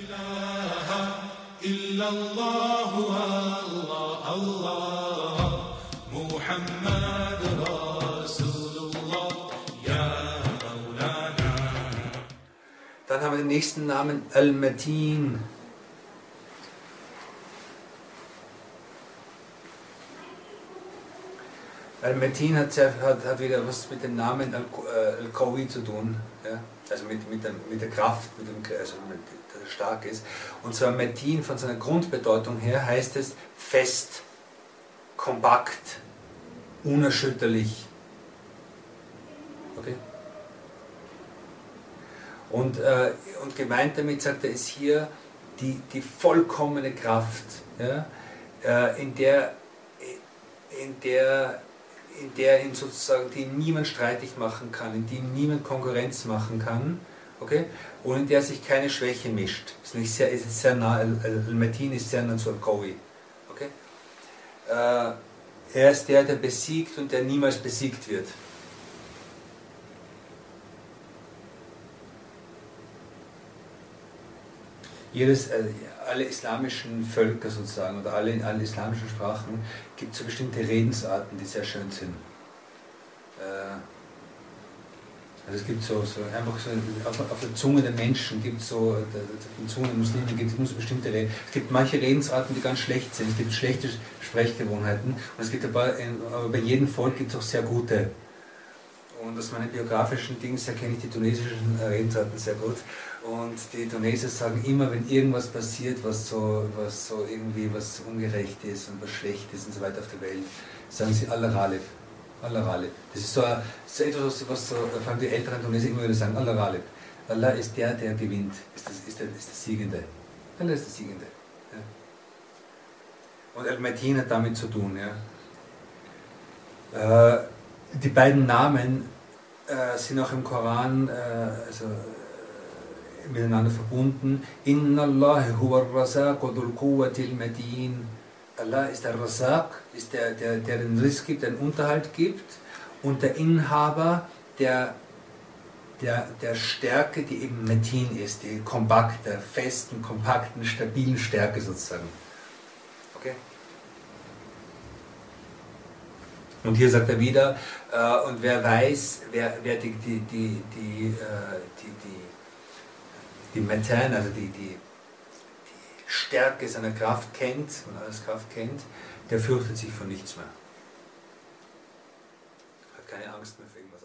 إله إلا الله Dann haben wir den nächsten Namen Al-Matin. Al-Matin hat, hat, hat wieder was mit dem Namen Al-Qawi äh, zu tun. Ja? Also mit, mit, der, mit der Kraft, mit dem, also mit, dass er stark ist. Und zwar Matin von seiner Grundbedeutung her heißt es fest, kompakt, unerschütterlich. Okay? Und, äh, und gemeint damit, sagt er, ist hier die, die vollkommene Kraft, ja, äh, in, der, in, der, in der ihn sozusagen, die niemand streitig machen kann, in die niemand Konkurrenz machen kann, okay, und in der sich keine Schwäche mischt. Ist nicht sehr, ist sehr nah, Al-Matin ist sehr nah zu Al-Qawi. Okay? Äh, er ist der, der besiegt und der niemals besiegt wird. jedes, äh, alle islamischen Völker sozusagen oder alle, alle islamischen Sprachen gibt es so bestimmte Redensarten, die sehr schön sind. Äh, also es gibt so, so einfach so, auf, auf, der Zunge der Menschen gibt es so, auf der Zunge der Muslime gibt es bestimmte Reden. Es gibt manche Redensarten, die ganz schlecht sind, es gibt schlechte Sprechgewohnheiten und es gibt aber, aber bei jedem Volk gibt es auch sehr gute. Und aus meinen biografischen Dingen kenne ich die tunesischen Redensarten sehr gut. Und die Tunesier sagen immer, wenn irgendwas passiert, was so, was so irgendwie was ungerecht ist und was schlecht ist und so weiter auf der Welt, sagen sie. Allah Ralef. Das ist so, so etwas, was so, vor allem die älteren Tunesier immer wieder sagen, Allah Ralef. Allah ist der, der gewinnt, ist, das, ist, der, ist der Siegende. Allah ist der Siegende. Ja. Und Al-Matin hat damit zu tun. Ja. Äh, die beiden Namen äh, sind auch im Koran, äh, also miteinander verbunden. Inna Allah huwa ar-Razaq wa dhul quwwati al-Matin. Allah ist der Razak, ist der, der, der den Riss gibt, den Unterhalt gibt und der Inhaber der, der, der Stärke, die eben Metin ist, die kompakte, festen, kompakten, stabilen Stärke sozusagen. Okay? Und hier sagt er wieder, äh, und wer weiß, wer, wer die, die, die, die, äh, die, die die Meten, also die, die, die Stärke seiner Kraft kennt und alles Kraft kennt, der fürchtet sich vor nichts mehr. Hat keine Angst mehr für irgendwas